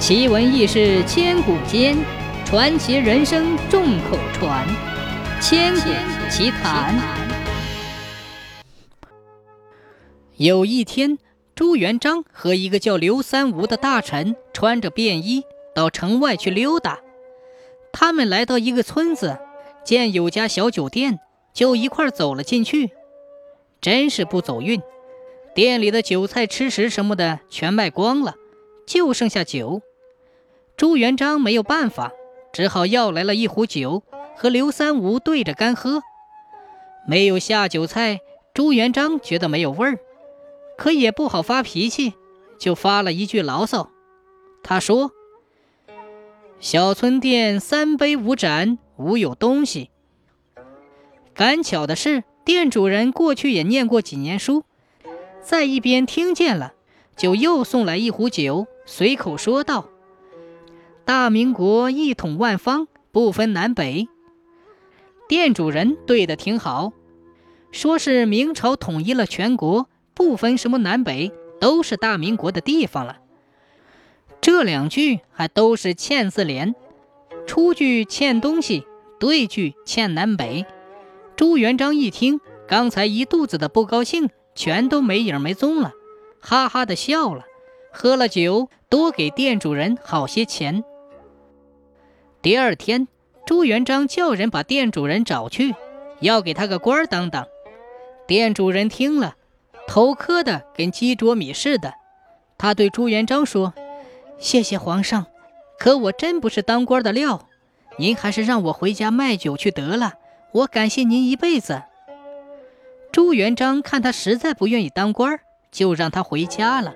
奇闻异事千古间，传奇人生众口传。千古奇谈。有一天，朱元璋和一个叫刘三吴的大臣穿着便衣到城外去溜达。他们来到一个村子，见有家小酒店，就一块走了进去。真是不走运，店里的酒菜、吃食什么的全卖光了，就剩下酒。朱元璋没有办法，只好要来了一壶酒，和刘三五对着干喝。没有下酒菜，朱元璋觉得没有味儿，可也不好发脾气，就发了一句牢骚。他说：“小村店三杯五盏，无有东西。”赶巧的是，店主人过去也念过几年书，在一边听见了，就又送来一壶酒，随口说道。大明国一统万方，不分南北。店主人对的挺好，说是明朝统一了全国，不分什么南北，都是大明国的地方了。这两句还都是欠字联，出句欠东西，对句欠南北。朱元璋一听，刚才一肚子的不高兴，全都没影没踪了，哈哈的笑了，喝了酒，多给店主人好些钱。第二天，朱元璋叫人把店主人找去，要给他个官当当。店主人听了，头磕的跟鸡啄米似的。他对朱元璋说：“谢谢皇上，可我真不是当官的料，您还是让我回家卖酒去得了。我感谢您一辈子。”朱元璋看他实在不愿意当官，就让他回家了。